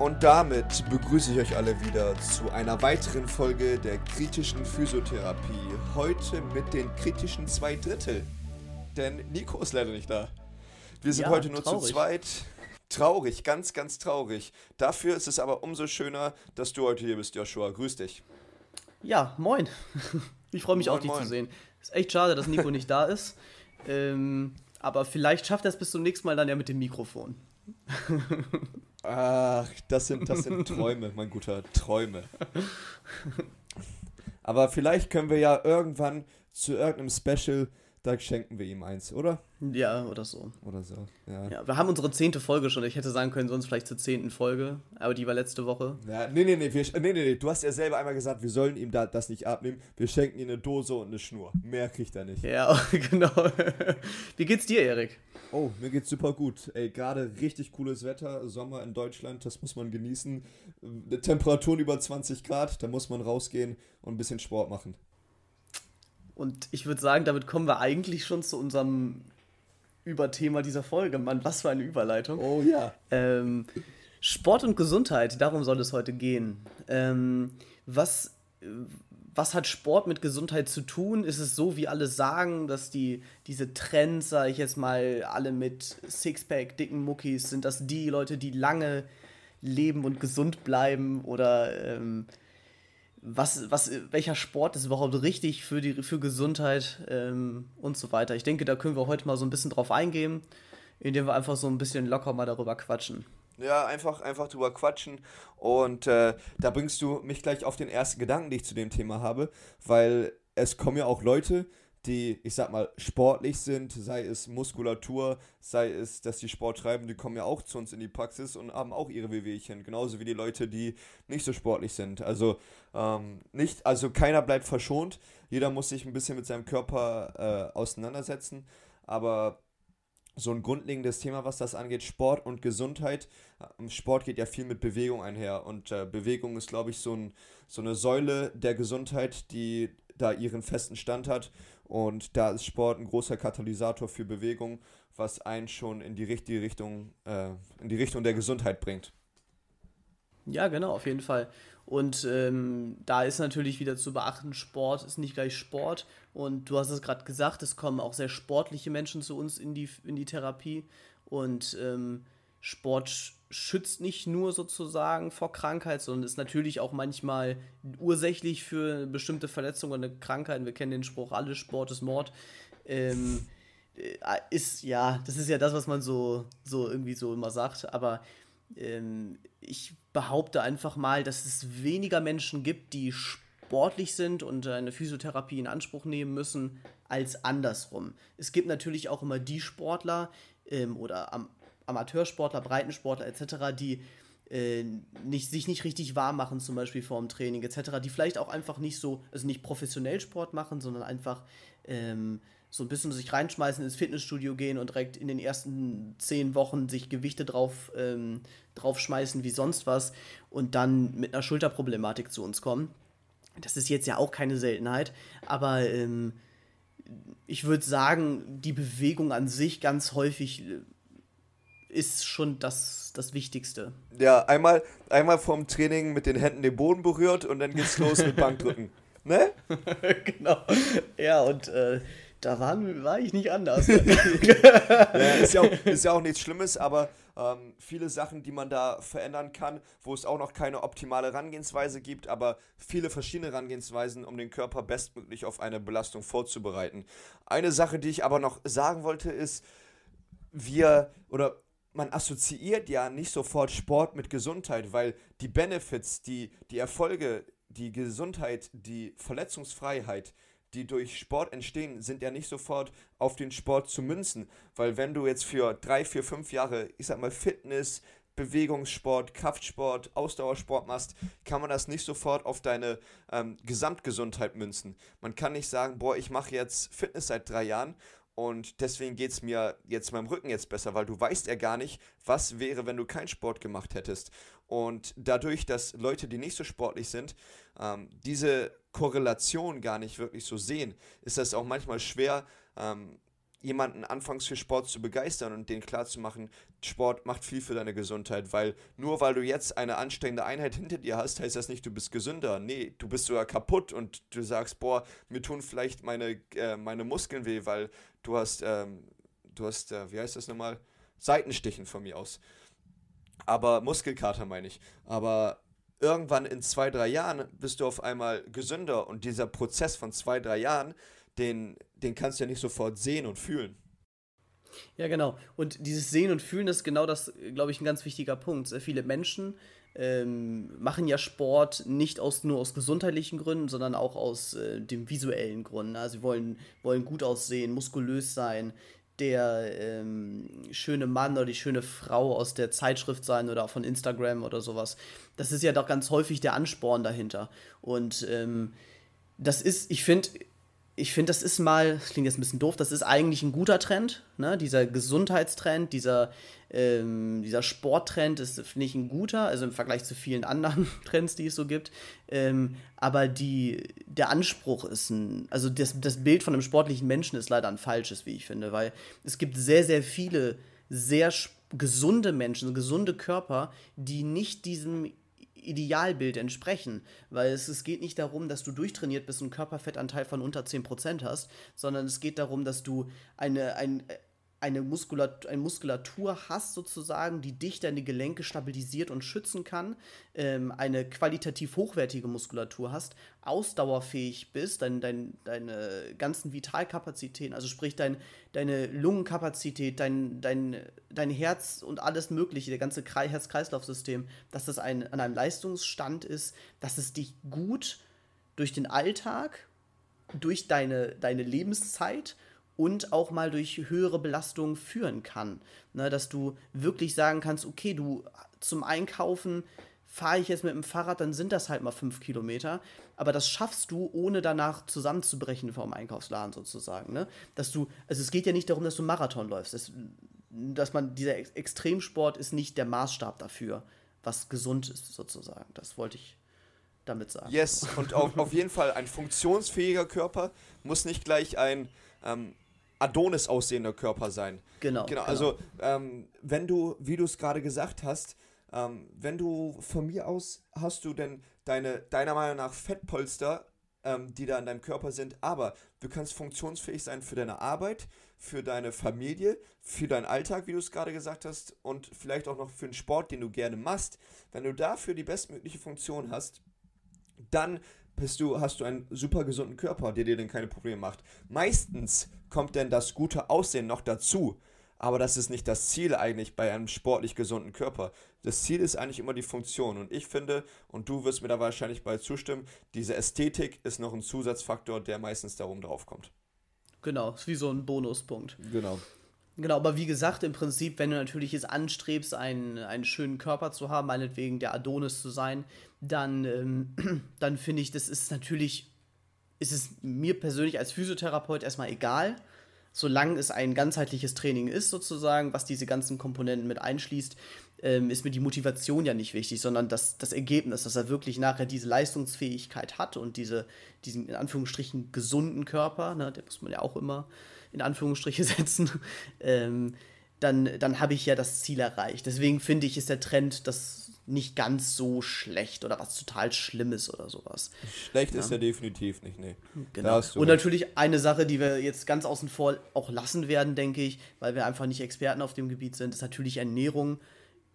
Und damit begrüße ich euch alle wieder zu einer weiteren Folge der kritischen Physiotherapie. Heute mit den kritischen zwei Drittel. Denn Nico ist leider nicht da. Wir sind Ja, heute nur traurig. zu zweit. Traurig, ganz, ganz traurig. Dafür ist es aber umso schöner, dass du heute hier bist, Joshua. Grüß dich. Ja, moin. Ich freue mich Moin, auch, dich moin. zu sehen. Ist echt schade, dass Nico nicht da ist. Ähm, aber vielleicht schafft er es bis zum nächsten Mal dann ja mit dem Mikrofon. Ach, das sind, das sind Träume, mein guter, Träume. Aber vielleicht können wir ja irgendwann zu irgendeinem Special, da schenken wir ihm eins, oder? Ja, oder so. Oder so, ja. Ja, wir haben unsere zehnte Folge schon. Ich hätte sagen können, sonst vielleicht zur zehnten Folge. Aber die war letzte Woche. Ja, nee, nee, nee, wir, nee, nee, nee, du hast ja selber einmal gesagt, wir sollen ihm da, das nicht abnehmen. Wir schenken ihm eine Dose und eine Schnur. Mehr kriegt er nicht. Ja, genau. Wie geht's dir, Erik? Oh, mir geht's super gut. Ey, gerade richtig cooles Wetter, Sommer in Deutschland, das muss man genießen. Äh, Temperaturen über 20 Grad, da muss man rausgehen und ein bisschen Sport machen. Und ich würde sagen, damit kommen wir eigentlich schon zu unserem Überthema dieser Folge. Mann, was für eine Überleitung. Oh ja. Ähm, Sport und Gesundheit, darum soll es heute gehen. Ähm, was, äh, was hat Sport mit Gesundheit zu tun? Ist es so, wie alle sagen, dass die, diese Trends, sage ich jetzt mal, alle mit Sixpack, dicken Muckis, sind das die Leute, die lange leben und gesund bleiben? Oder ähm, was, was, welcher Sport ist überhaupt richtig für, die, für Gesundheit ähm, und so weiter? Ich denke, da können wir heute mal so ein bisschen drauf eingehen, indem wir einfach so ein bisschen locker mal darüber quatschen. Ja, einfach, einfach drüber quatschen. Und äh, da bringst du mich gleich auf den ersten Gedanken, den ich zu dem Thema habe, weil es kommen ja auch Leute, die, ich sag mal, sportlich sind, sei es Muskulatur, sei es, dass die Sport treiben, die kommen ja auch zu uns in die Praxis und haben auch ihre Wehwehchen, genauso wie die Leute, die nicht so sportlich sind. Also ähm, nicht, also keiner bleibt verschont, jeder muss sich ein bisschen mit seinem Körper äh, auseinandersetzen, aber so ein grundlegendes Thema, was das angeht, Sport und Gesundheit. Ähm, Sport geht ja viel mit Bewegung einher und äh, Bewegung ist, glaube ich, so, ein, so eine Säule der Gesundheit, die da ihren festen Stand hat. Und da ist Sport ein großer Katalysator für Bewegung, was einen schon in die richtige Richtung, äh, in die Richtung der Gesundheit bringt. Ja, genau, auf jeden Fall. Und ähm, da ist natürlich wieder zu beachten, Sport ist nicht gleich Sport. Und du hast es gerade gesagt, es kommen auch sehr sportliche Menschen zu uns in die, in die Therapie. Und ähm, Sport sch- schützt nicht nur sozusagen vor Krankheit, sondern ist natürlich auch manchmal ursächlich für bestimmte Verletzungen oder Krankheiten. Wir kennen den Spruch, alles Sport ist Mord. Ähm, äh, ist, ja, das ist ja das, was man so, so irgendwie so immer sagt. Aber ich behaupte einfach mal, dass es weniger Menschen gibt, die sportlich sind und eine Physiotherapie in Anspruch nehmen müssen, als andersrum. Es gibt natürlich auch immer die Sportler ähm, oder Am Amateursportler, Breitensportler etc., die äh, nicht, sich nicht richtig warm machen, zum Beispiel vor dem Training etc., die vielleicht auch einfach nicht so, also nicht professionell Sport machen, sondern einfach ähm, so ein bisschen sich reinschmeißen, ins Fitnessstudio gehen und direkt in den ersten zehn Wochen sich Gewichte drauf, ähm, draufschmeißen wie sonst was und dann mit einer Schulterproblematik zu uns kommen. Das ist jetzt ja auch keine Seltenheit, aber ähm, ich würde sagen, die Bewegung an sich ganz häufig äh, ist schon das, das Wichtigste. Ja, einmal, einmal vorm Training mit den Händen den Boden berührt und dann geht's los mit Bankdrücken. Ne? genau. Ja, und äh, da waren, war ich nicht anders. Ja, ist, ja auch, ist ja auch nichts Schlimmes, aber ähm, viele Sachen, die man da verändern kann, wo es auch noch keine optimale Herangehensweise gibt, aber viele verschiedene Herangehensweisen, um den Körper bestmöglich auf eine Belastung vorzubereiten. Eine Sache, die ich aber noch sagen wollte, ist, wir oder man assoziiert ja nicht sofort Sport mit Gesundheit, weil die Benefits, die, die Erfolge, die Gesundheit, die Verletzungsfreiheit, die durch Sport entstehen, sind ja nicht sofort auf den Sport zu münzen. Weil wenn du jetzt für drei, vier, fünf Jahre, ich sag mal, Fitness, Bewegungssport, Kraftsport, Ausdauersport machst, kann man das nicht sofort auf deine ähm, Gesamtgesundheit münzen. Man kann nicht sagen, boah, ich mache jetzt Fitness seit drei Jahren und deswegen geht es mir jetzt meinem Rücken jetzt besser, weil du weißt ja gar nicht, was wäre, wenn du keinen Sport gemacht hättest. Und dadurch, dass Leute, die nicht so sportlich sind, ähm, diese Korrelation gar nicht wirklich so sehen, ist das auch manchmal schwer, ähm, jemanden anfangs für Sport zu begeistern und denen klarzumachen, Sport macht viel für deine Gesundheit, weil nur weil du jetzt eine anstrengende Einheit hinter dir hast, heißt das nicht, du bist gesünder. Nee, du bist sogar kaputt und du sagst, boah, mir tun vielleicht meine, äh, meine Muskeln weh, weil du hast, ähm, du hast, äh, wie heißt das nochmal? Seitenstichen von mir aus. Aber Muskelkater meine ich. Aber irgendwann in zwei, drei Jahren bist du auf einmal gesünder und dieser Prozess von zwei, drei Jahren, den, den kannst du ja nicht sofort sehen und fühlen. Ja, genau. Und dieses Sehen und Fühlen ist genau das, glaube ich, ein ganz wichtiger Punkt. Sehr viele Menschen ähm, machen ja Sport nicht aus, nur aus gesundheitlichen Gründen, sondern auch aus äh, dem visuellen Grund. Also sie wollen, wollen gut aussehen, muskulös sein, der ähm, schöne Mann oder die schöne Frau aus der Zeitschrift sein oder von Instagram oder sowas. Das ist ja doch ganz häufig der Ansporn dahinter. Und ähm, das ist, ich finde, ich finde, das ist mal, das klingt jetzt ein bisschen doof, das ist eigentlich ein guter Trend. Ne? Dieser Gesundheitstrend, dieser, ähm, dieser Sporttrend ist, finde ich, ein guter, also im Vergleich zu vielen anderen Trends, die es so gibt. Ähm, aber die, der Anspruch ist ein, also das, das Bild von einem sportlichen Menschen ist leider ein falsches, wie ich finde, weil es gibt sehr, sehr viele sehr gesunde Menschen, gesunde Körper, die nicht diesem Idealbild entsprechen. Weil es, es geht nicht darum, dass du durchtrainiert bist und einen Körperfettanteil von unter 10% hast, sondern es geht darum, dass du eine, ein, eine Muskulatur, eine Muskulatur hast, sozusagen, die dich deine Gelenke stabilisiert und schützen kann, ähm, eine qualitativ hochwertige Muskulatur hast, ausdauerfähig bist, dein, dein, deine ganzen Vitalkapazitäten, also sprich dein, deine Lungenkapazität, dein, dein, dein Herz und alles Mögliche, der ganze Herz-Kreislauf-System, dass das ein, an einem Leistungsstand ist, dass es dich gut durch den Alltag, durch deine, deine Lebenszeit und auch mal durch höhere Belastungen führen kann. Ne, dass du wirklich sagen kannst, okay, du zum Einkaufen fahre ich jetzt mit dem Fahrrad, dann sind das halt mal fünf Kilometer. Aber das schaffst du, ohne danach zusammenzubrechen vom Einkaufsladen sozusagen. Ne? Dass du, also es geht ja nicht darum, dass du Marathon läufst. Das, dass man, dieser Extremsport ist nicht der Maßstab dafür, was gesund ist sozusagen. Das wollte ich damit sagen. Yes, und auf, auf jeden Fall ein funktionsfähiger Körper muss nicht gleich ein ähm, Adonis aussehender Körper sein. Genau. Genau, also ähm, wenn du, wie du es gerade gesagt hast, ähm, wenn du von mir aus hast du denn deine, deiner Meinung nach Fettpolster, ähm, die da in deinem Körper sind, aber du kannst funktionsfähig sein für deine Arbeit, für deine Familie, für deinen Alltag, wie du es gerade gesagt hast, und vielleicht auch noch für den Sport, den du gerne machst. Wenn du dafür die bestmögliche Funktion hast, dann bist du, hast du einen super gesunden Körper, der dir dann keine Probleme macht. Meistens kommt denn das gute Aussehen noch dazu. Aber das ist nicht das Ziel eigentlich bei einem sportlich gesunden Körper. Das Ziel ist eigentlich immer die Funktion. Und ich finde, und du wirst mir da wahrscheinlich bald zustimmen, diese Ästhetik ist noch ein Zusatzfaktor, der meistens darum drauf kommt. Genau, ist wie so ein Bonuspunkt. Genau. Genau, aber wie gesagt, im Prinzip, wenn du natürlich es anstrebst, einen, einen schönen Körper zu haben, meinetwegen der Adonis zu sein, dann, ähm, dann finde ich, das ist natürlich, ist es mir persönlich als Physiotherapeut erstmal egal, solange es ein ganzheitliches Training ist, sozusagen, was diese ganzen Komponenten mit einschließt, ähm, ist mir die Motivation ja nicht wichtig, sondern das, das Ergebnis, dass er wirklich nachher diese Leistungsfähigkeit hat und diese, diesen in Anführungsstrichen gesunden Körper, ne, der muss man ja auch immer in Anführungsstriche setzen, ähm, dann, dann habe ich ja das Ziel erreicht. Deswegen finde ich, ist der Trend das nicht ganz so schlecht oder was total Schlimmes oder sowas. Schlecht ja. ist ja definitiv nicht, nee. Genau. Und natürlich eine Sache, die wir jetzt ganz außen vor auch lassen werden, denke ich, weil wir einfach nicht Experten auf dem Gebiet sind, ist natürlich Ernährung,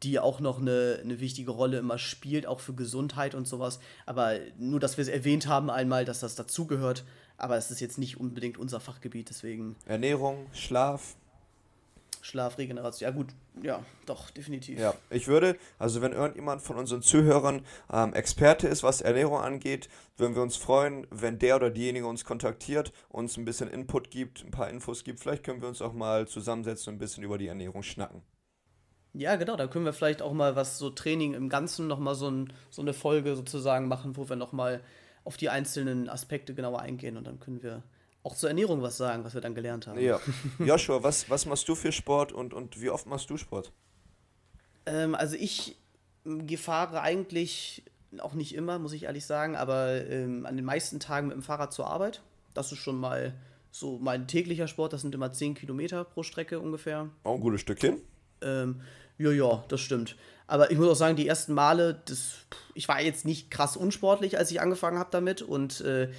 die auch noch eine, eine wichtige Rolle immer spielt, auch für Gesundheit und sowas. Aber nur, dass wir es erwähnt haben einmal, dass das dazugehört, aber es ist jetzt nicht unbedingt unser Fachgebiet, deswegen. Ernährung, Schlaf. Schlaf, Regeneration. Ja, gut, ja, doch, definitiv. Ja, ich würde, also wenn irgendjemand von unseren Zuhörern ähm, Experte ist, was Ernährung angeht, würden wir uns freuen, wenn der oder diejenige uns kontaktiert, uns ein bisschen Input gibt, ein paar Infos gibt. Vielleicht können wir uns auch mal zusammensetzen und ein bisschen über die Ernährung schnacken. Ja, genau, da können wir vielleicht auch mal was so Training im Ganzen nochmal so, ein, so eine Folge sozusagen machen, wo wir nochmal auf die einzelnen Aspekte genauer eingehen und dann können wir auch zur Ernährung was sagen, was wir dann gelernt haben. Ja. Joshua, was, was machst du für Sport und, und wie oft machst du Sport? Ähm, also ich fahre eigentlich auch nicht immer, muss ich ehrlich sagen, aber ähm, an den meisten Tagen mit dem Fahrrad zur Arbeit. Das ist schon mal so mein täglicher Sport, das sind immer 10 Kilometer pro Strecke ungefähr. Auch ein gutes Stückchen. Ähm, ja, ja, das stimmt. Aber ich muss auch sagen, die ersten Male, das, ich war jetzt nicht krass unsportlich, als ich angefangen habe damit. Und äh,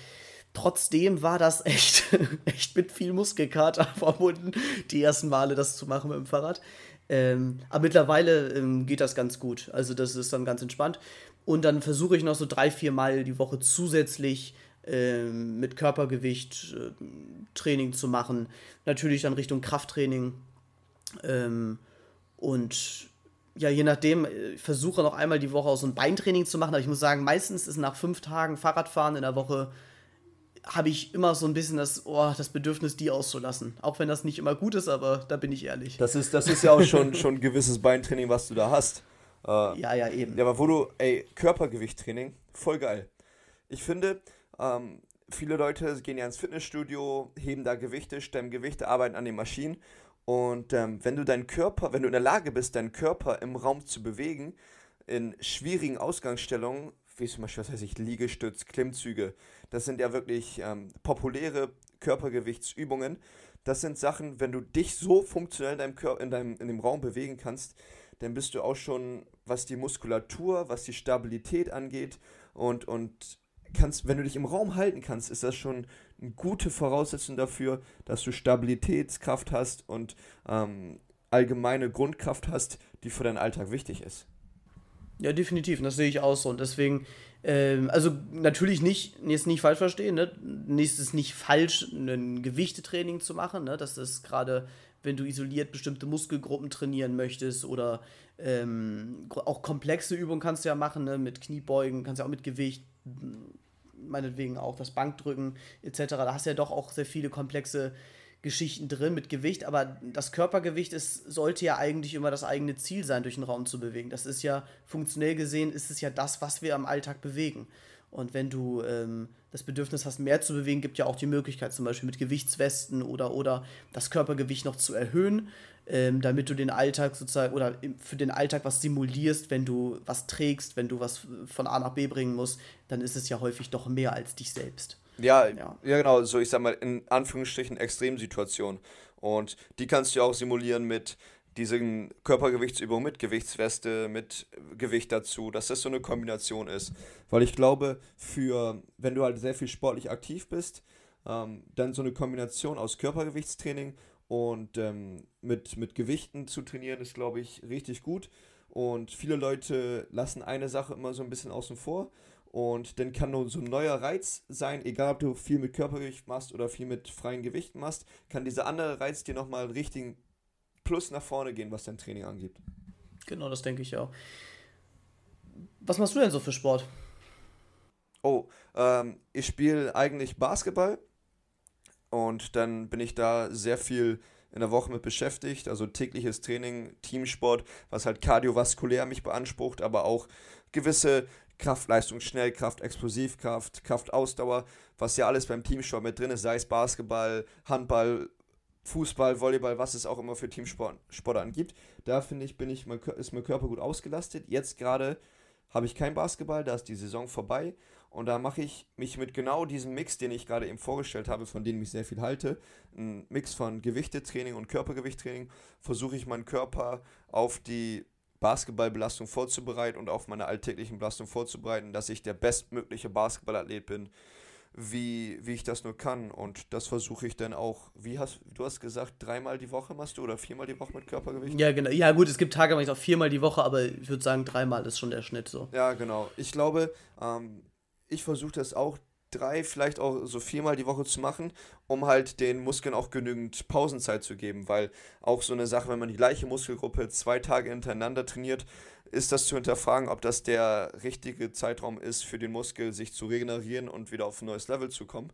trotzdem war das echt, echt mit viel Muskelkater verbunden, die ersten Male das zu machen mit dem Fahrrad. Ähm, aber mittlerweile ähm, geht das ganz gut. Also das ist dann ganz entspannt. Und dann versuche ich noch so drei, vier Mal die Woche zusätzlich ähm, mit Körpergewicht äh, Training zu machen. Natürlich dann Richtung Krafttraining. Ähm, und ja, je nachdem, äh, ich versuche noch einmal die Woche auch so ein Beintraining zu machen. Aber ich muss sagen, meistens ist nach fünf Tagen Fahrradfahren in der Woche habe ich immer so ein bisschen das, oh, das Bedürfnis, die auszulassen. Auch wenn das nicht immer gut ist, aber da bin ich ehrlich. Das ist, das ist ja auch schon, schon ein gewisses Beintraining, was du da hast. Äh, ja, ja, eben. Ja, aber wo du, ey, Körpergewichttraining, voll geil. Ich finde, ähm, viele Leute gehen ja ins Fitnessstudio, heben da Gewichte, stemmen Gewichte, arbeiten an den Maschinen. Und ähm, wenn du deinen Körper, wenn du in der Lage bist, deinen Körper im Raum zu bewegen, in schwierigen Ausgangsstellungen, wie zum Beispiel, was weiß ich, Liegestütz, Klimmzüge, das sind ja wirklich ähm, populäre Körpergewichtsübungen. Das sind Sachen, wenn du dich so funktionell in deinem, Kör in deinem in dem Raum bewegen kannst, dann bist du auch schon, was die Muskulatur, was die Stabilität angeht und, und kannst, wenn du dich im Raum halten kannst, ist das schon eine gute Voraussetzung dafür, dass du Stabilitätskraft hast und ähm, allgemeine Grundkraft hast, die für deinen Alltag wichtig ist. Ja, definitiv, das sehe ich auch so. Und deswegen, ähm, also natürlich nicht, jetzt nicht falsch verstehen, ne? Es ist nicht falsch, ein Gewichtetraining zu machen, ne? Das ist gerade, wenn du isoliert bestimmte Muskelgruppen trainieren möchtest oder ähm, auch komplexe Übungen kannst du ja machen, ne? Mit Kniebeugen, kannst du ja auch mit Gewicht, meinetwegen auch das Bankdrücken etc. Da hast du ja doch auch sehr viele komplexe Geschichten drin mit Gewicht, aber das Körpergewicht ist, sollte ja eigentlich immer das eigene Ziel sein, durch den Raum zu bewegen. Das ist ja, funktionell gesehen, ist es ja das, was wir am Alltag bewegen. Und wenn du ähm, das Bedürfnis hast, mehr zu bewegen, gibt ja auch die Möglichkeit, zum Beispiel mit Gewichtswesten oder, oder das Körpergewicht noch zu erhöhen, ähm, damit du den Alltag sozusagen oder für den Alltag was simulierst, wenn du was trägst, wenn du was von A nach B bringen musst, dann ist es ja häufig doch mehr als dich selbst. Ja, ja, ja, genau, so ich sag mal in Anführungsstrichen Extremsituationen. Und die kannst du auch simulieren mit diesen Körpergewichtsübungen, mit Gewichtsweste, mit Gewicht dazu, dass das so eine Kombination ist. Weil ich glaube, für, wenn du halt sehr viel sportlich aktiv bist, ähm, dann so eine Kombination aus Körpergewichtstraining und ähm, mit, mit Gewichten zu trainieren, ist, glaube ich, richtig gut. Und viele Leute lassen eine Sache immer so ein bisschen außen vor. Und dann kann nur so ein neuer Reiz sein, egal ob du viel mit Körpergewicht machst oder viel mit freien Gewichten machst, kann dieser andere Reiz dir nochmal einen richtigen Plus nach vorne gehen, was dein Training angeht. Genau, das denke ich auch. Was machst du denn so für Sport? Oh, ähm, ich spiele eigentlich Basketball und dann bin ich da sehr viel in der Woche mit beschäftigt, also tägliches Training, Teamsport, was halt kardiovaskulär mich beansprucht, aber auch gewisse Kraftleistung, Schnellkraft, Explosivkraft, Kraftausdauer, was ja alles beim Teamsport mit drin ist, sei es Basketball, Handball, Fußball, Volleyball, was es auch immer für Teamsportarten gibt. Da finde ich, bin ich, ist mein Körper gut ausgelastet. Jetzt gerade habe ich kein Basketball, da ist die Saison vorbei. Und da mache ich mich mit genau diesem Mix, den ich gerade eben vorgestellt habe, von dem ich sehr viel halte, ein Mix von Gewichtetraining und Körpergewichttraining, versuche ich meinen Körper auf die Basketballbelastung vorzubereiten und auf meine alltäglichen Belastungen vorzubereiten, dass ich der bestmögliche Basketballathlet bin, wie, wie ich das nur kann. Und das versuche ich dann auch, wie hast du hast gesagt, dreimal die Woche machst du oder viermal die Woche mit Körpergewicht? Ja, genau. Ja, gut, es gibt Tage, mache ich auch viermal die Woche, aber ich würde sagen, dreimal ist schon der Schnitt so. Ja, genau. Ich glaube, ähm, ich versuche das auch drei, vielleicht auch so viermal die Woche zu machen, um halt den Muskeln auch genügend Pausenzeit zu geben, weil auch so eine Sache, wenn man die gleiche Muskelgruppe zwei Tage hintereinander trainiert, ist das zu hinterfragen, ob das der richtige Zeitraum ist für den Muskel, sich zu regenerieren und wieder auf ein neues Level zu kommen.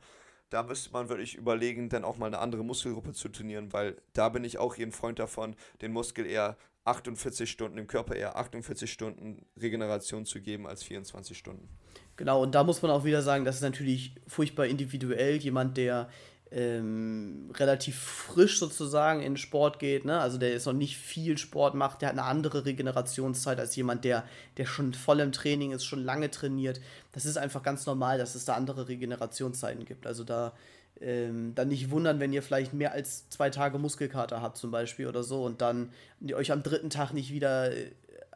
Da müsste man wirklich überlegen, dann auch mal eine andere Muskelgruppe zu trainieren, weil da bin ich auch jeden Freund davon, den Muskel eher 48 Stunden, dem Körper eher 48 Stunden Regeneration zu geben als 24 Stunden. Genau, und da muss man auch wieder sagen, das ist natürlich furchtbar individuell. Jemand, der ähm, relativ frisch sozusagen in Sport geht, ne? also der jetzt noch nicht viel Sport macht, der hat eine andere Regenerationszeit als jemand, der, der schon voll im Training ist, schon lange trainiert. Das ist einfach ganz normal, dass es da andere Regenerationszeiten gibt. Also da ähm, dann nicht wundern, wenn ihr vielleicht mehr als zwei Tage Muskelkater habt zum Beispiel oder so und dann euch am dritten Tag nicht wieder äh,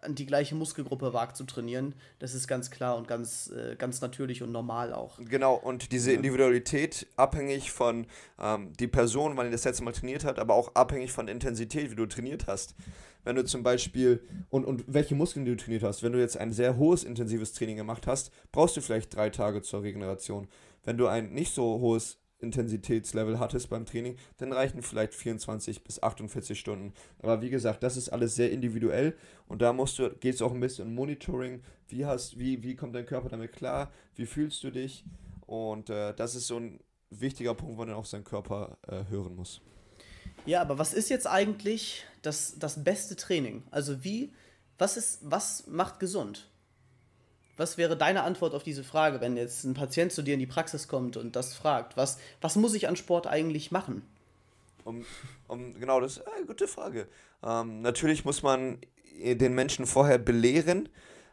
die gleiche Muskelgruppe wagt zu trainieren. Das ist ganz klar und ganz, äh, ganz natürlich und normal auch. Genau, und diese Individualität abhängig von ähm, die Person, wann die das letzte Mal trainiert hat, aber auch abhängig von der Intensität, wie du trainiert hast. Wenn du zum Beispiel und, und welche Muskeln du trainiert hast, wenn du jetzt ein sehr hohes intensives Training gemacht hast, brauchst du vielleicht drei Tage zur Regeneration. Wenn du ein nicht so hohes Intensitätslevel hattest beim Training, dann reichen vielleicht 24 bis 48 Stunden. Aber wie gesagt, das ist alles sehr individuell und da musst du, geht es auch ein bisschen um Monitoring. Wie hast, wie, wie kommt dein Körper damit klar? Wie fühlst du dich? Und äh, das ist so ein wichtiger Punkt, wo man dann auch seinen Körper äh, hören muss. Ja, aber was ist jetzt eigentlich das, das beste Training? Also wie, was ist, was macht gesund? Was wäre deine Antwort auf diese Frage, wenn jetzt ein Patient zu dir in die Praxis kommt und das fragt? Was, was muss ich an Sport eigentlich machen? Um, um genau, das ist eine gute Frage. Ähm, natürlich muss man den Menschen vorher belehren,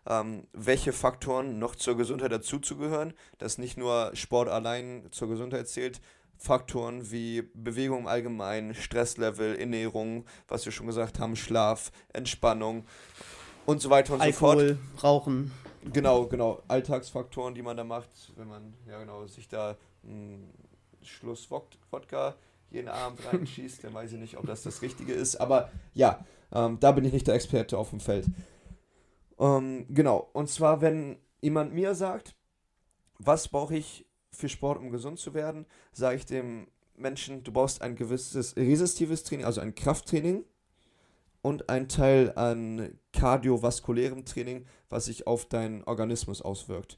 ähm, welche Faktoren noch zur Gesundheit dazuzugehören, dass nicht nur Sport allein zur Gesundheit zählt. Faktoren wie Bewegung im Allgemeinen, Stresslevel, Ernährung, was wir schon gesagt haben, Schlaf, Entspannung und so weiter und Alkohol, so fort. Alkohol, Rauchen. Genau, genau. Alltagsfaktoren, die man da macht, wenn man ja genau sich da einen Schluss Wodka jeden Abend reinschießt, dann weiß ich nicht, ob das das Richtige ist. Aber ja, ähm, da bin ich nicht der Experte auf dem Feld. Ähm, genau, und zwar, wenn jemand mir sagt, was brauche ich für Sport, um gesund zu werden, sage ich dem Menschen, du brauchst ein gewisses resistives Training, also ein Krafttraining und ein Teil an kardiovaskulärem Training, was sich auf deinen Organismus auswirkt.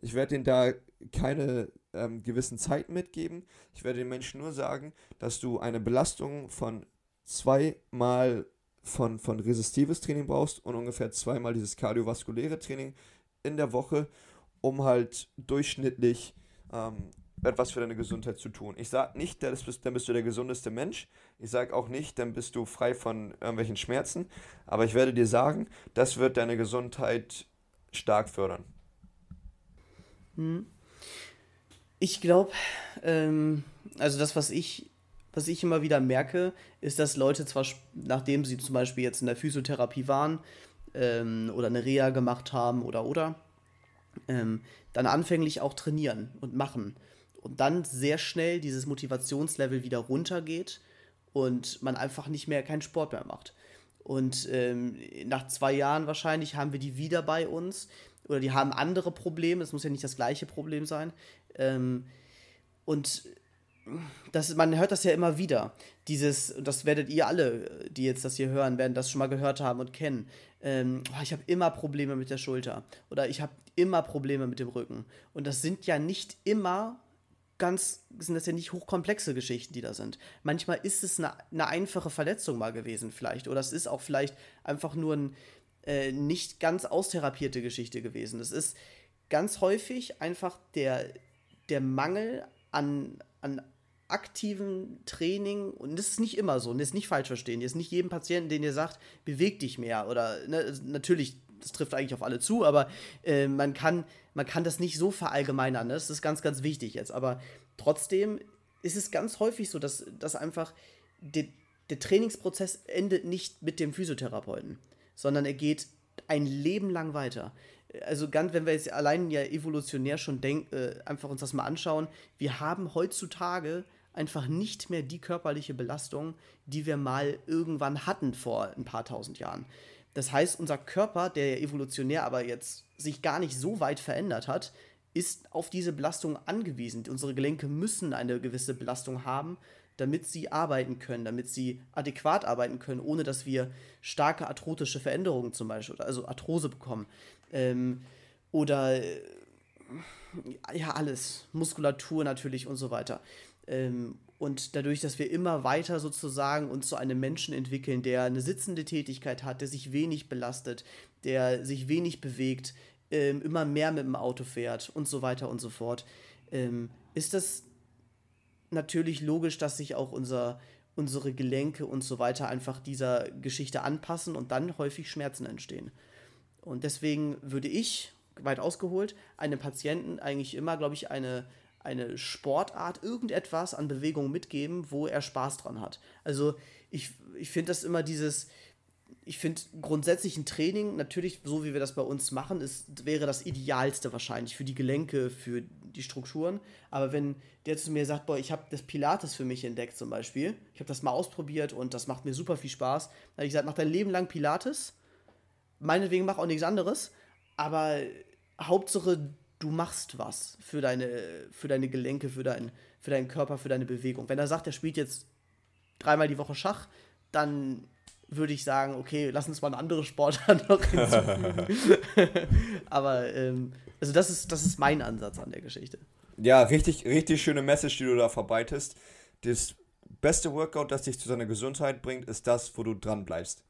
Ich werde ihnen da keine ähm, gewissen Zeiten mitgeben. Ich werde den Menschen nur sagen, dass du eine Belastung von zweimal von, von resistives Training brauchst und ungefähr zweimal dieses kardiovaskuläre Training in der Woche, um halt durchschnittlich ähm, etwas für deine Gesundheit zu tun. Ich sage nicht, dann bist, dann bist du der gesundeste Mensch. Ich sage auch nicht, dann bist du frei von irgendwelchen Schmerzen. Aber ich werde dir sagen, das wird deine Gesundheit stark fördern. Hm. Ich glaube, ähm, also das, was ich, was ich immer wieder merke, ist, dass Leute zwar, nachdem sie zum Beispiel jetzt in der Physiotherapie waren ähm, oder eine Reha gemacht haben oder oder, ähm, dann anfänglich auch trainieren und machen und dann sehr schnell dieses Motivationslevel wieder runtergeht und man einfach nicht mehr keinen Sport mehr macht. Und ähm, nach zwei Jahren wahrscheinlich haben wir die wieder bei uns oder die haben andere Probleme. Es muss ja nicht das gleiche Problem sein. Ähm, und das, man hört das ja immer wieder. Dieses, das werdet ihr alle, die jetzt das hier hören, werden das schon mal gehört haben und kennen. Ähm, ich habe immer Probleme mit der Schulter oder ich habe immer Probleme mit dem Rücken. Und das sind ja nicht immer ganz, sind das ja nicht hochkomplexe Geschichten, die da sind. Manchmal ist es eine, eine einfache Verletzung mal gewesen, vielleicht. Oder es ist auch vielleicht einfach nur eine äh, nicht ganz austherapierte Geschichte gewesen. Es ist ganz häufig einfach der, der Mangel an, an aktiven Training, und das ist nicht immer so, und das ist nicht falsch verstehen, jetzt nicht jedem Patienten, den ihr sagt, beweg dich mehr, oder ne, natürlich das trifft eigentlich auf alle zu, aber äh, man, kann, man kann das nicht so verallgemeinern. Ne? Das ist ganz, ganz wichtig jetzt. Aber trotzdem ist es ganz häufig so, dass, dass einfach der, der Trainingsprozess endet nicht mit dem Physiotherapeuten, sondern er geht ein Leben lang weiter. Also ganz, wenn wir jetzt allein ja evolutionär schon denken, äh, einfach uns das mal anschauen, wir haben heutzutage einfach nicht mehr die körperliche Belastung, die wir mal irgendwann hatten vor ein paar tausend Jahren. Das heißt, unser Körper, der ja evolutionär aber jetzt sich gar nicht so weit verändert hat, ist auf diese Belastung angewiesen. Unsere Gelenke müssen eine gewisse Belastung haben, damit sie arbeiten können, damit sie adäquat arbeiten können, ohne dass wir starke arthrotische Veränderungen zum Beispiel, also Arthrose bekommen. Ähm, oder äh, ja, alles, Muskulatur natürlich und so weiter. Ähm, und dadurch, dass wir immer weiter sozusagen uns zu einem Menschen entwickeln, der eine sitzende Tätigkeit hat, der sich wenig belastet, der sich wenig bewegt, ähm, immer mehr mit dem Auto fährt und so weiter und so fort, ähm, ist das natürlich logisch, dass sich auch unser, unsere Gelenke und so weiter einfach dieser Geschichte anpassen und dann häufig Schmerzen entstehen. Und deswegen würde ich, weit ausgeholt, einem Patienten eigentlich immer, glaube ich, eine eine Sportart, irgendetwas an Bewegung mitgeben, wo er Spaß dran hat. Also ich, ich finde das immer dieses, ich finde grundsätzlich ein Training, natürlich so wie wir das bei uns machen, ist, wäre das Idealste wahrscheinlich für die Gelenke, für die Strukturen. Aber wenn der zu mir sagt, boah, ich habe das Pilates für mich entdeckt zum Beispiel, ich habe das mal ausprobiert und das macht mir super viel Spaß, dann habe ich gesagt, mach dein Leben lang Pilates, meinetwegen mach auch nichts anderes, aber Hauptsache du machst was für deine, für deine Gelenke, für, dein, für deinen Körper, für deine Bewegung. Wenn er sagt, er spielt jetzt dreimal die Woche Schach, dann würde ich sagen, okay, lass uns mal eine andere Sportart noch hinzufügen. Aber ähm, also das ist, das ist mein Ansatz an der Geschichte. Ja, richtig, richtig schöne Message, die du da verbreitest. Das beste Workout, das dich zu deiner Gesundheit bringt, ist das, wo du dran bleibst.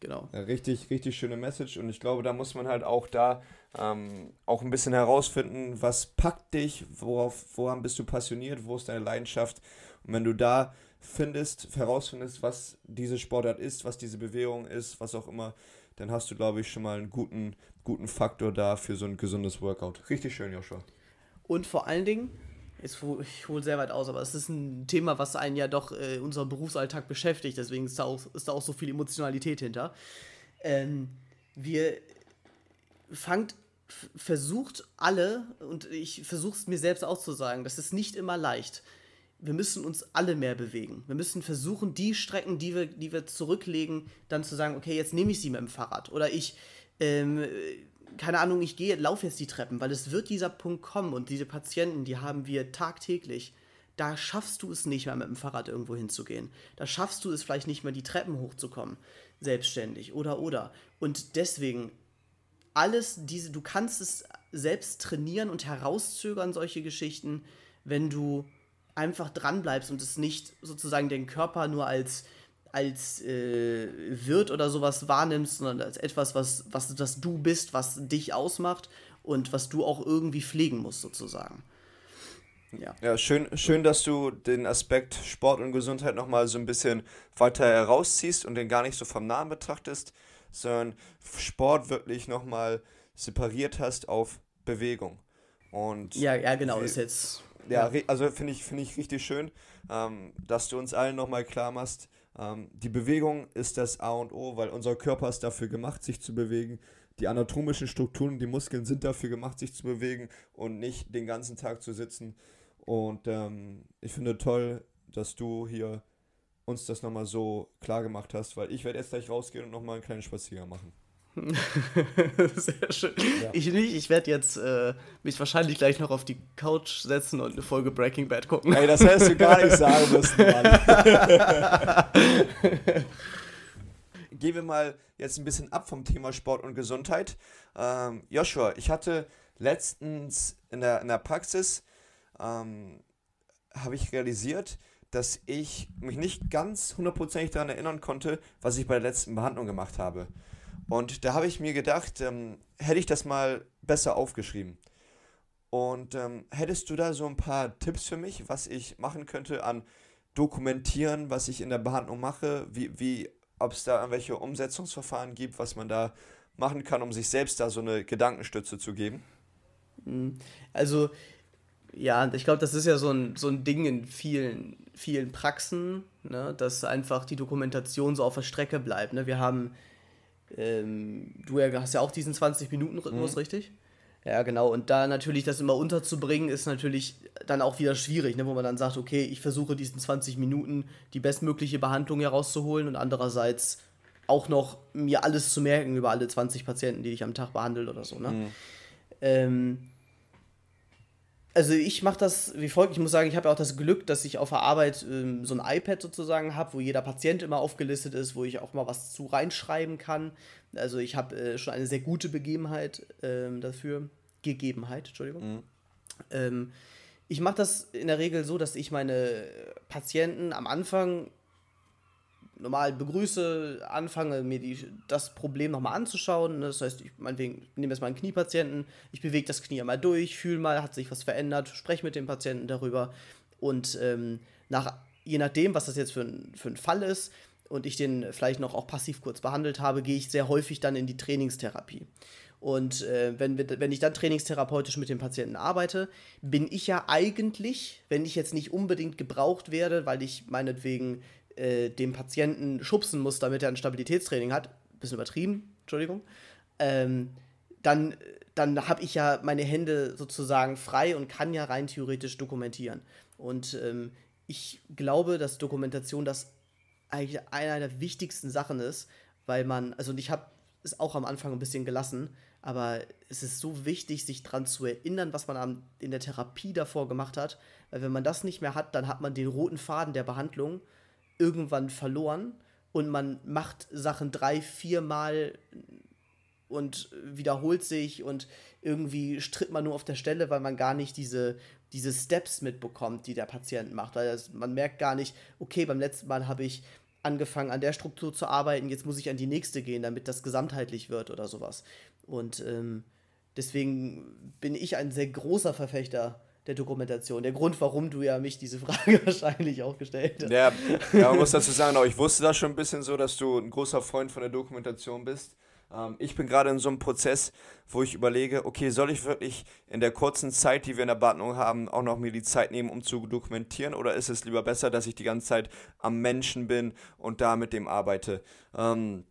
Genau. Richtig, richtig schöne Message und ich glaube, da muss man halt auch da ähm, auch ein bisschen herausfinden, was packt dich, worauf, woran bist du passioniert, wo ist deine Leidenschaft und wenn du da findest, herausfindest, was diese Sportart ist, was diese Bewegung ist, was auch immer, dann hast du, glaube ich, schon mal einen guten, guten Faktor da für so ein gesundes Workout. Richtig schön, Joshua. Und vor allen Dingen, ich hole sehr weit aus, aber es ist ein Thema, was einen ja doch äh, in unserem Berufsalltag beschäftigt, deswegen ist da auch, ist da auch so viel Emotionalität hinter. Ähm, wir fangt, versucht alle, und ich versuche es mir selbst auch zu sagen, das ist nicht immer leicht wir müssen uns alle mehr bewegen. Wir müssen versuchen, die Strecken, die wir, die wir zurücklegen, dann zu sagen, okay, jetzt nehme ich sie mit dem Fahrrad. Oder ich, ähm, keine Ahnung, ich gehe, laufe jetzt die Treppen, weil es wird dieser Punkt kommen und diese Patienten, die haben wir tagtäglich. Da schaffst du es nicht mehr mit dem Fahrrad irgendwo hinzugehen. Da schaffst du es vielleicht nicht mehr, die Treppen hochzukommen, selbstständig oder oder. Und deswegen, alles diese, du kannst es selbst trainieren und herauszögern, solche Geschichten, wenn du einfach dran bleibst und es nicht sozusagen den Körper nur als als äh, Wirt oder sowas wahrnimmst, sondern als etwas, was, was das du bist, was dich ausmacht und was du auch irgendwie pflegen musst, sozusagen. Ja. ja, schön, schön, dass du den Aspekt Sport und Gesundheit nochmal so ein bisschen weiter herausziehst und den gar nicht so vom Namen betrachtest, sondern Sport wirklich nochmal separiert hast auf Bewegung. Und ja, ja, genau, ist jetzt ja, also finde ich, find ich richtig schön, ähm, dass du uns allen nochmal klar machst, ähm, die Bewegung ist das A und O, weil unser Körper ist dafür gemacht, sich zu bewegen. Die anatomischen Strukturen, die Muskeln sind dafür gemacht, sich zu bewegen und nicht den ganzen Tag zu sitzen. Und ähm, ich finde toll, dass du hier uns das nochmal so klar gemacht hast, weil ich werde jetzt gleich rausgehen und nochmal einen kleinen Spaziergang machen. Sehr schön. Ja. Ich nicht, ich werde jetzt äh, mich wahrscheinlich gleich noch auf die Couch setzen und eine Folge Breaking Bad gucken. Ey, das hättest du gar nicht sagen müssen, Mann. Gehen wir mal jetzt ein bisschen ab vom Thema Sport und Gesundheit. Ähm, Joshua, ich hatte letztens in der, in der Praxis, ähm, habe ich realisiert, dass ich mich nicht ganz hundertprozentig daran erinnern konnte, was ich bei der letzten Behandlung gemacht habe. Und da habe ich mir gedacht, ähm, hätte ich das mal besser aufgeschrieben. Und ähm, hättest du da so ein paar Tipps für mich, was ich machen könnte an Dokumentieren, was ich in der Behandlung mache, wie, wie ob es da irgendwelche Umsetzungsverfahren gibt, was man da machen kann, um sich selbst da so eine Gedankenstütze zu geben? Hm, also, ja, ich glaube, das ist ja so ein, so ein Ding in vielen, vielen Praxen, ne, dass einfach die Dokumentation so auf der Strecke bleibt. Ne? Wir haben ähm, du hast ja auch diesen 20-Minuten-Rhythmus, mhm. richtig? Ja, genau. Und da natürlich das immer unterzubringen, ist natürlich dann auch wieder schwierig, ne? wo man dann sagt, okay, ich versuche diesen 20 Minuten die bestmögliche Behandlung herauszuholen und andererseits auch noch mir alles zu merken über alle 20 Patienten, die ich am Tag behandelt oder so. Ne? Mhm. Ähm, also ich mache das wie folgt. Ich muss sagen, ich habe ja auch das Glück, dass ich auf der Arbeit ähm, so ein iPad sozusagen habe, wo jeder Patient immer aufgelistet ist, wo ich auch mal was zu reinschreiben kann. Also ich habe äh, schon eine sehr gute Begebenheit ähm, dafür. Gegebenheit, Entschuldigung. Mhm. Ähm, ich mache das in der Regel so, dass ich meine Patienten am Anfang normal begrüße, anfange mir die, das Problem nochmal anzuschauen. Ne? Das heißt, ich nehme jetzt mal einen Kniepatienten, ich bewege das Knie einmal durch, fühle mal, hat sich was verändert, spreche mit dem Patienten darüber und ähm, nach, je nachdem, was das jetzt für ein, für ein Fall ist und ich den vielleicht noch auch passiv kurz behandelt habe, gehe ich sehr häufig dann in die Trainingstherapie. Und äh, wenn, wenn ich dann trainingstherapeutisch mit dem Patienten arbeite, bin ich ja eigentlich, wenn ich jetzt nicht unbedingt gebraucht werde, weil ich meinetwegen äh, dem Patienten schubsen muss, damit er ein Stabilitätstraining hat, bisschen übertrieben, Entschuldigung, ähm, dann, dann habe ich ja meine Hände sozusagen frei und kann ja rein theoretisch dokumentieren. Und ähm, ich glaube, dass Dokumentation das eigentlich einer der wichtigsten Sachen ist, weil man, also ich habe es auch am Anfang ein bisschen gelassen, aber es ist so wichtig, sich daran zu erinnern, was man in der Therapie davor gemacht hat, weil wenn man das nicht mehr hat, dann hat man den roten Faden der Behandlung irgendwann verloren und man macht Sachen drei, viermal und wiederholt sich und irgendwie stritt man nur auf der Stelle, weil man gar nicht diese, diese Steps mitbekommt, die der Patient macht. Weil das, man merkt gar nicht, okay, beim letzten Mal habe ich angefangen an der Struktur zu arbeiten, jetzt muss ich an die nächste gehen, damit das gesamtheitlich wird oder sowas. Und ähm, deswegen bin ich ein sehr großer Verfechter der Dokumentation. Der Grund, warum du ja mich diese Frage wahrscheinlich auch gestellt hast. Ja, ja man muss dazu sagen, auch ich wusste das schon ein bisschen so, dass du ein großer Freund von der Dokumentation bist. Ähm, ich bin gerade in so einem Prozess, wo ich überlege, okay, soll ich wirklich in der kurzen Zeit, die wir in der Behandlung haben, auch noch mir die Zeit nehmen, um zu dokumentieren? Oder ist es lieber besser, dass ich die ganze Zeit am Menschen bin und da mit dem arbeite? Ähm,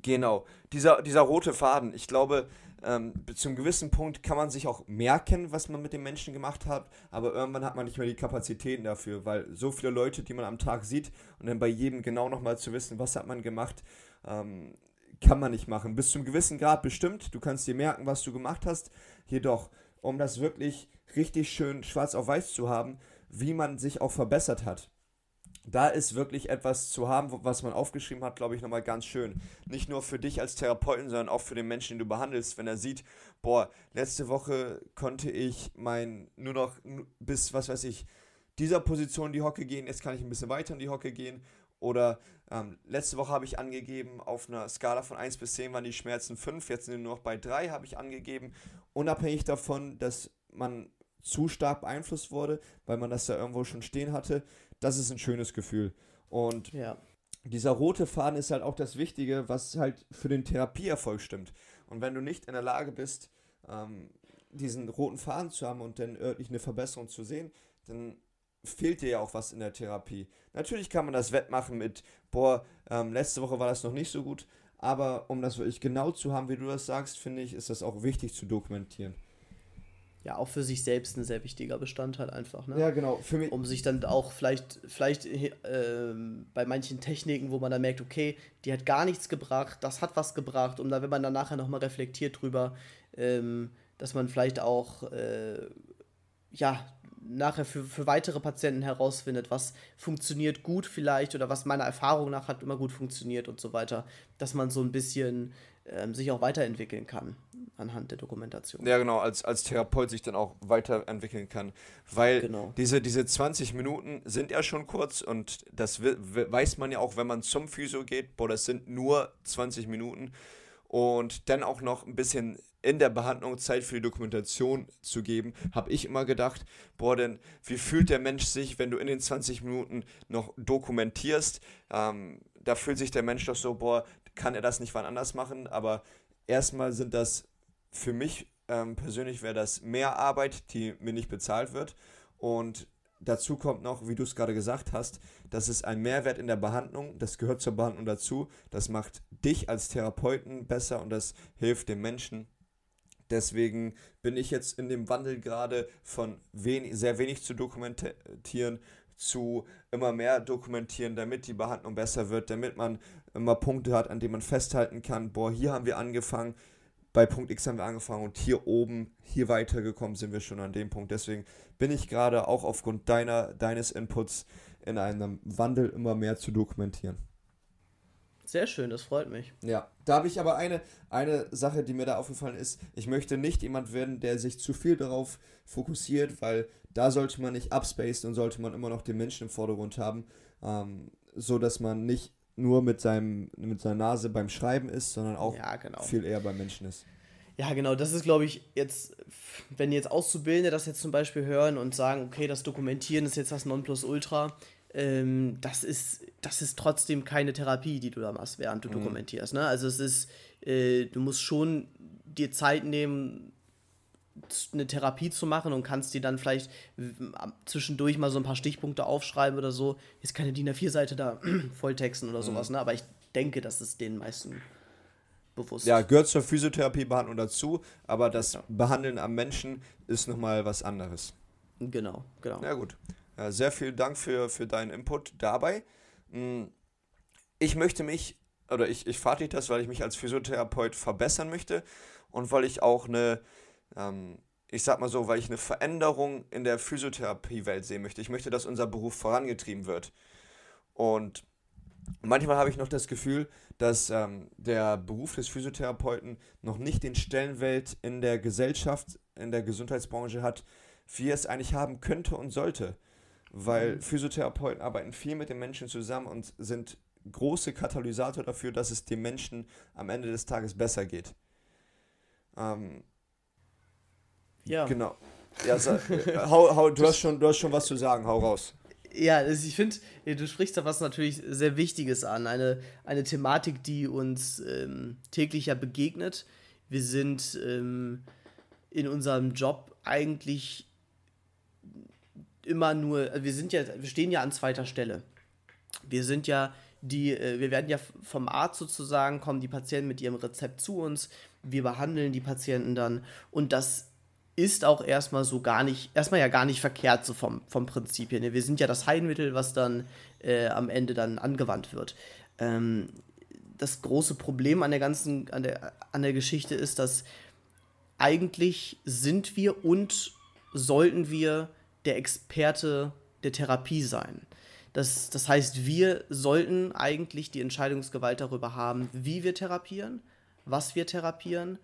genau, dieser, dieser rote Faden, ich glaube, ähm, zum gewissen Punkt kann man sich auch merken, was man mit den Menschen gemacht hat, aber irgendwann hat man nicht mehr die Kapazitäten dafür, weil so viele Leute, die man am Tag sieht und dann bei jedem genau nochmal zu wissen, was hat man gemacht, ähm, kann man nicht machen. Bis zum gewissen Grad bestimmt. Du kannst dir merken, was du gemacht hast. Jedoch, um das wirklich richtig schön schwarz auf weiß zu haben, wie man sich auch verbessert hat. Da ist wirklich etwas zu haben, was man aufgeschrieben hat, glaube ich, nochmal ganz schön. Nicht nur für dich als Therapeuten, sondern auch für den Menschen, den du behandelst, wenn er sieht, boah, letzte Woche konnte ich mein nur noch bis, was weiß ich, dieser Position in die Hocke gehen, jetzt kann ich ein bisschen weiter in die Hocke gehen oder ähm, letzte Woche habe ich angegeben, auf einer Skala von 1 bis 10 waren die Schmerzen 5, jetzt sind nur noch bei 3, habe ich angegeben. Unabhängig davon, dass man zu stark beeinflusst wurde, weil man das da irgendwo schon stehen hatte, das ist ein schönes Gefühl. Und ja. dieser rote Faden ist halt auch das Wichtige, was halt für den Therapieerfolg stimmt. Und wenn du nicht in der Lage bist, ähm, diesen roten Faden zu haben und dann örtlich eine Verbesserung zu sehen, dann fehlt dir ja auch was in der Therapie. Natürlich kann man das wettmachen mit, boah, ähm, letzte Woche war das noch nicht so gut, aber um das wirklich genau zu haben, wie du das sagst, finde ich, ist das auch wichtig zu dokumentieren. Ja, auch für sich selbst ein sehr wichtiger Bestandteil einfach. Ne? Ja, genau. Für mich um sich dann auch vielleicht, vielleicht äh, bei manchen Techniken, wo man dann merkt, okay, die hat gar nichts gebracht, das hat was gebracht, und dann, wenn man dann nachher nochmal reflektiert drüber, ähm, dass man vielleicht auch äh, ja, nachher für, für weitere Patienten herausfindet, was funktioniert gut vielleicht oder was meiner Erfahrung nach hat immer gut funktioniert und so weiter, dass man so ein bisschen ähm, sich auch weiterentwickeln kann anhand der Dokumentation. Ja, genau, als, als Therapeut sich dann auch weiterentwickeln kann. Weil genau. diese, diese 20 Minuten sind ja schon kurz und das weiß man ja auch, wenn man zum Physio geht, boah, das sind nur 20 Minuten und dann auch noch ein bisschen in der Behandlung Zeit für die Dokumentation zu geben, habe ich immer gedacht, boah, denn wie fühlt der Mensch sich, wenn du in den 20 Minuten noch dokumentierst? Ähm, da fühlt sich der Mensch doch so, boah, kann er das nicht wann anders machen? Aber erstmal sind das für mich ähm, persönlich wäre das mehr Arbeit, die mir nicht bezahlt wird. Und dazu kommt noch, wie du es gerade gesagt hast, das ist ein Mehrwert in der Behandlung, das gehört zur Behandlung dazu, das macht dich als Therapeuten besser und das hilft dem Menschen. Deswegen bin ich jetzt in dem Wandel gerade von wen sehr wenig zu dokumentieren zu immer mehr dokumentieren, damit die Behandlung besser wird, damit man immer Punkte hat, an denen man festhalten kann, boah, hier haben wir angefangen, bei Punkt X haben wir angefangen und hier oben, hier weitergekommen sind wir schon an dem Punkt. Deswegen bin ich gerade auch aufgrund deiner, deines Inputs in einem Wandel immer mehr zu dokumentieren. Sehr schön, das freut mich. Ja, da habe ich aber eine, eine Sache, die mir da aufgefallen ist. Ich möchte nicht jemand werden, der sich zu viel darauf fokussiert, weil da sollte man nicht upspacen und sollte man immer noch den Menschen im Vordergrund haben, ähm, so dass man nicht nur mit, seinem, mit seiner Nase beim Schreiben ist, sondern auch ja, genau. viel eher beim Menschen ist. Ja, genau, das ist, glaube ich, jetzt, wenn jetzt Auszubildende das jetzt zum Beispiel hören und sagen, okay, das Dokumentieren ist jetzt das Nonplusultra, ähm, das, ist, das ist trotzdem keine Therapie, die du da machst, während du mhm. dokumentierst. Ne? Also es ist, äh, du musst schon dir Zeit nehmen, eine Therapie zu machen und kannst dir dann vielleicht zwischendurch mal so ein paar Stichpunkte aufschreiben oder so. Jetzt keine DIN A4-Seite da volltexten oder sowas, mhm. ne? Aber ich denke, dass es den meisten bewusst. Ja, gehört zur Physiotherapiebehandlung dazu, aber das ja. Behandeln am Menschen ist nochmal was anderes. Genau, genau. Ja, gut. Sehr vielen Dank für, für deinen Input dabei. Hm, ich möchte mich, oder ich, ich frage dich das, weil ich mich als Physiotherapeut verbessern möchte und weil ich auch eine, ähm, ich sag mal so, weil ich eine Veränderung in der Physiotherapiewelt sehen möchte. Ich möchte, dass unser Beruf vorangetrieben wird. Und manchmal habe ich noch das Gefühl, dass ähm, der Beruf des Physiotherapeuten noch nicht den Stellenwert in der Gesellschaft, in der Gesundheitsbranche hat, wie er es eigentlich haben könnte und sollte. Weil mhm. Physiotherapeuten arbeiten viel mit den Menschen zusammen und sind große Katalysator dafür, dass es dem Menschen am Ende des Tages besser geht. Ähm, ja. Genau. Ja, so, äh, hau, hau, du, hast schon, du hast schon was zu sagen, hau raus. Ja, also ich finde, du sprichst da was natürlich sehr Wichtiges an. Eine, eine Thematik, die uns ähm, täglich ja begegnet. Wir sind ähm, in unserem Job eigentlich immer nur, also wir sind ja, wir stehen ja an zweiter Stelle. Wir sind ja die, äh, wir werden ja vom Arzt sozusagen, kommen die Patienten mit ihrem Rezept zu uns, wir behandeln die Patienten dann und das ist auch erstmal so gar nicht, erstmal ja gar nicht verkehrt so vom, vom Prinzip her. Ne? Wir sind ja das Heilmittel, was dann äh, am Ende dann angewandt wird. Ähm, das große Problem an der ganzen, an der, an der Geschichte ist, dass eigentlich sind wir und sollten wir der Experte der Therapie sein. Das, das heißt, wir sollten eigentlich die Entscheidungsgewalt darüber haben, wie wir therapieren, was wir therapieren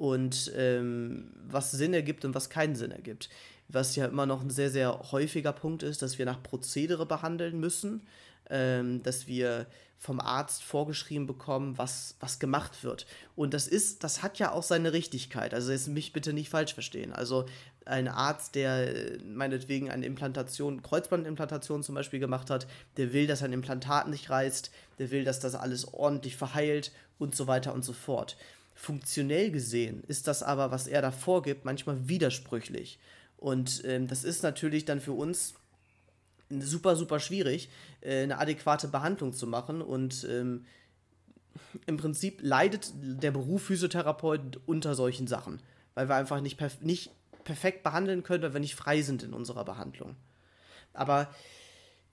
und ähm, was Sinn ergibt und was keinen Sinn ergibt. Was ja immer noch ein sehr, sehr häufiger Punkt ist, dass wir nach Prozedere behandeln müssen, ähm, dass wir vom Arzt vorgeschrieben bekommen, was, was gemacht wird. Und das ist, das hat ja auch seine Richtigkeit. Also jetzt mich bitte nicht falsch verstehen. Also ein Arzt, der äh, meinetwegen eine Implantation, Kreuzbandimplantation zum Beispiel gemacht hat, der will, dass ein Implantat nicht reißt, der will, dass das alles ordentlich verheilt und so weiter und so fort. Funktionell gesehen ist das aber, was er da vorgibt, manchmal widersprüchlich. Und ähm, das ist natürlich dann für uns super, super schwierig, äh, eine adäquate Behandlung zu machen. Und ähm, im Prinzip leidet der Beruf Physiotherapeut unter solchen Sachen, weil wir einfach nicht, perf nicht perfekt behandeln können, weil wir nicht frei sind in unserer Behandlung. Aber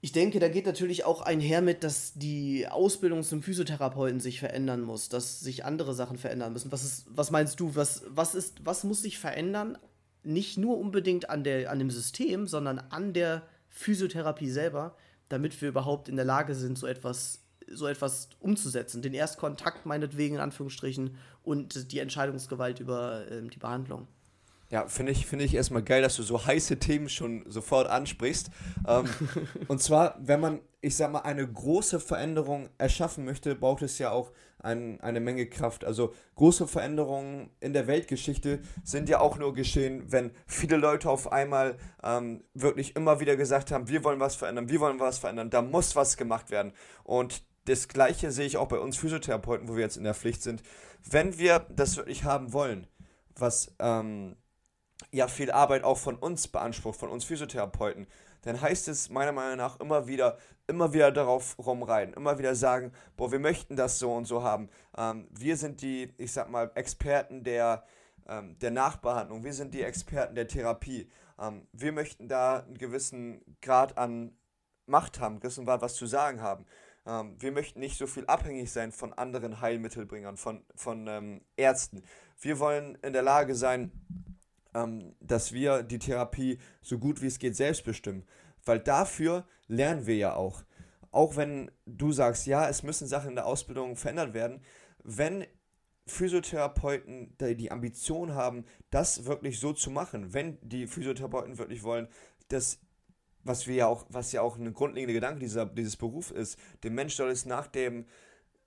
ich denke, da geht natürlich auch einher mit, dass die Ausbildung zum Physiotherapeuten sich verändern muss, dass sich andere Sachen verändern müssen. Was, ist, was meinst du, was, was, ist, was muss sich verändern? Nicht nur unbedingt an, der, an dem System, sondern an der Physiotherapie selber, damit wir überhaupt in der Lage sind, so etwas, so etwas umzusetzen. Den Erstkontakt meinetwegen in Anführungsstrichen und die Entscheidungsgewalt über ähm, die Behandlung. Ja, finde ich, find ich erstmal geil, dass du so heiße Themen schon sofort ansprichst. Ähm, und zwar, wenn man, ich sag mal, eine große Veränderung erschaffen möchte, braucht es ja auch ein, eine Menge Kraft. Also große Veränderungen in der Weltgeschichte sind ja auch nur geschehen, wenn viele Leute auf einmal ähm, wirklich immer wieder gesagt haben, wir wollen was verändern, wir wollen was verändern, da muss was gemacht werden. Und das Gleiche sehe ich auch bei uns Physiotherapeuten, wo wir jetzt in der Pflicht sind. Wenn wir das wirklich haben wollen, was ähm, ja viel Arbeit auch von uns beansprucht, von uns Physiotherapeuten, dann heißt es meiner Meinung nach immer wieder, immer wieder darauf rumreiten, immer wieder sagen, boah, wir möchten das so und so haben. Ähm, wir sind die, ich sag mal, Experten der, ähm, der Nachbehandlung, wir sind die Experten der Therapie. Ähm, wir möchten da einen gewissen Grad an Macht haben, gewissen Grad was zu sagen haben. Ähm, wir möchten nicht so viel abhängig sein von anderen Heilmittelbringern, von, von ähm, Ärzten. Wir wollen in der Lage sein, ähm, dass wir die Therapie so gut wie es geht selbst bestimmen. Weil dafür lernen wir ja auch. Auch wenn du sagst, ja, es müssen Sachen in der Ausbildung verändert werden, wenn Physiotherapeuten die Ambition haben, das wirklich so zu machen, wenn die Physiotherapeuten wirklich wollen, dass was wir ja auch, was ja auch ein grundlegender Gedanke dieser, dieses Berufs ist, dem Mensch soll es nach dem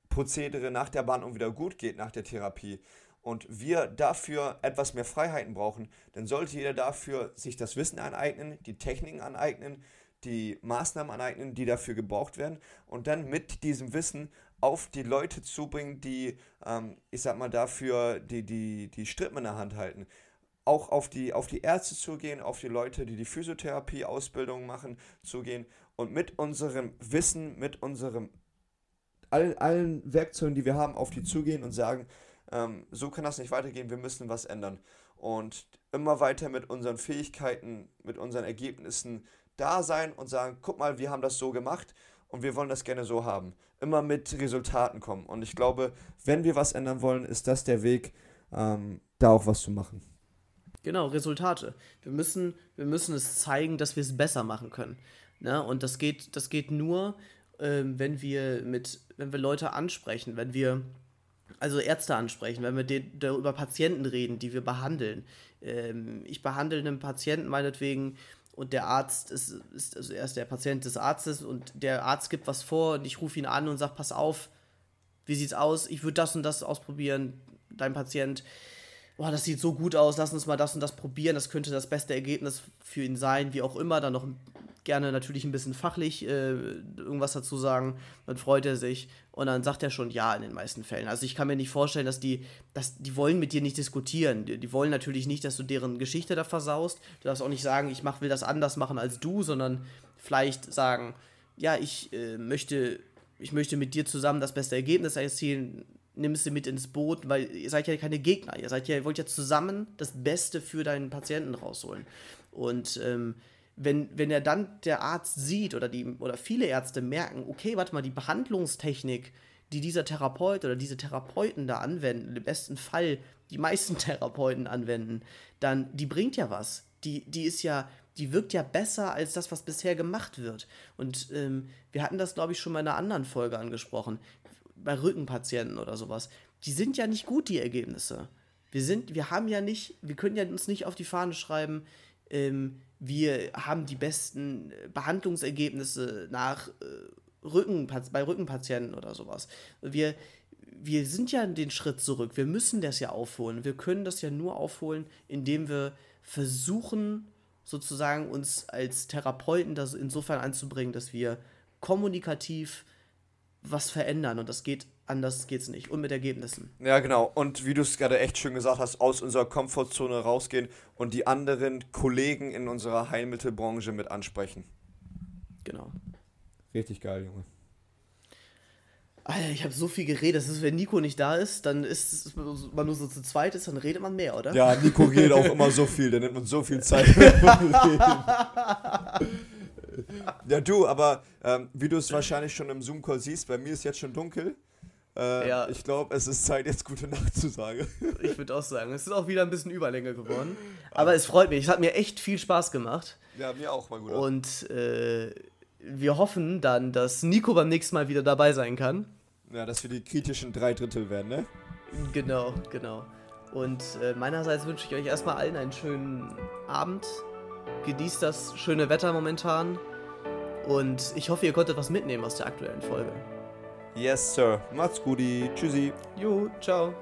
Prozedere, nach der Behandlung wieder gut geht, nach der Therapie und wir dafür etwas mehr Freiheiten brauchen, dann sollte jeder dafür sich das Wissen aneignen, die Techniken aneignen, die Maßnahmen aneignen, die dafür gebraucht werden und dann mit diesem Wissen auf die Leute zubringen, die, ähm, ich sag mal, dafür die, die, die Strippen in der Hand halten. Auch auf die, auf die Ärzte zugehen, auf die Leute, die die Physiotherapie-Ausbildung machen, zugehen und mit unserem Wissen, mit unserem all, allen Werkzeugen, die wir haben, auf die zugehen und sagen, ähm, so kann das nicht weitergehen, wir müssen was ändern. Und immer weiter mit unseren Fähigkeiten, mit unseren Ergebnissen da sein und sagen, guck mal, wir haben das so gemacht und wir wollen das gerne so haben. Immer mit Resultaten kommen. Und ich glaube, wenn wir was ändern wollen, ist das der Weg, ähm, da auch was zu machen. Genau, Resultate. Wir müssen, wir müssen es zeigen, dass wir es besser machen können. Ne? Und das geht, das geht nur, ähm, wenn wir mit, wenn wir Leute ansprechen, wenn wir also Ärzte ansprechen, wenn wir de, de über Patienten reden, die wir behandeln. Ähm, ich behandle einen Patienten meinetwegen und der Arzt ist, ist, also er der Patient des Arztes und der Arzt gibt was vor und ich rufe ihn an und sage, pass auf, wie sieht's aus? Ich würde das und das ausprobieren, dein Patient. Boah, das sieht so gut aus, lass uns mal das und das probieren, das könnte das beste Ergebnis für ihn sein, wie auch immer, dann noch gerne natürlich ein bisschen fachlich äh, irgendwas dazu sagen, dann freut er sich und dann sagt er schon ja in den meisten Fällen. Also ich kann mir nicht vorstellen, dass die, dass die wollen mit dir nicht diskutieren. Die, die wollen natürlich nicht, dass du deren Geschichte da versaust. Du darfst auch nicht sagen, ich mach, will das anders machen als du, sondern vielleicht sagen, ja, ich äh, möchte, ich möchte mit dir zusammen das beste Ergebnis erzielen, nimmst du mit ins Boot, weil ihr seid ja keine Gegner, ihr seid ja, ihr wollt ja zusammen das Beste für deinen Patienten rausholen. Und ähm, wenn, wenn er dann der Arzt sieht oder, die, oder viele Ärzte merken, okay, warte mal, die Behandlungstechnik, die dieser Therapeut oder diese Therapeuten da anwenden, im besten Fall die meisten Therapeuten anwenden, dann die bringt ja was. Die, die ist ja, die wirkt ja besser als das, was bisher gemacht wird. Und ähm, wir hatten das, glaube ich, schon mal in einer anderen Folge angesprochen, bei Rückenpatienten oder sowas. Die sind ja nicht gut, die Ergebnisse. Wir sind, wir haben ja nicht, wir können ja uns nicht auf die Fahne schreiben, ähm, wir haben die besten Behandlungsergebnisse nach äh, Rücken, bei Rückenpatienten oder sowas. Wir, wir sind ja den Schritt zurück. Wir müssen das ja aufholen. Wir können das ja nur aufholen, indem wir versuchen, sozusagen uns als Therapeuten das insofern anzubringen, dass wir kommunikativ was verändern. Und das geht anders geht's nicht. Und mit Ergebnissen. Ja, genau. Und wie du es gerade echt schön gesagt hast, aus unserer Komfortzone rausgehen und die anderen Kollegen in unserer Heilmittelbranche mit ansprechen. Genau. Richtig geil, Junge. Alter, ich habe so viel geredet. Das ist, wenn Nico nicht da ist, dann ist man nur so zu zweit ist, dann redet man mehr, oder? Ja, Nico redet auch immer so viel, der nimmt uns so viel Zeit. ja, du, aber ähm, wie du es wahrscheinlich schon im Zoom-Call siehst, bei mir ist jetzt schon dunkel. Äh, ja. Ich glaube, es ist Zeit, jetzt gute Nacht zu sagen. Ich würde auch sagen, es ist auch wieder ein bisschen Überlänge geworden. Aber es freut mich. Es hat mir echt viel Spaß gemacht. Ja, mir auch, mal gut. Und äh, wir hoffen dann, dass Nico beim nächsten Mal wieder dabei sein kann. Ja, dass wir die kritischen drei Drittel werden, ne? Genau, genau. Und äh, meinerseits wünsche ich euch erstmal allen einen schönen Abend. Genießt das schöne Wetter momentan. Und ich hoffe, ihr konntet was mitnehmen aus der aktuellen Folge. Yes, Sir. Macht's gut. Tschüssi. Jo, ciao.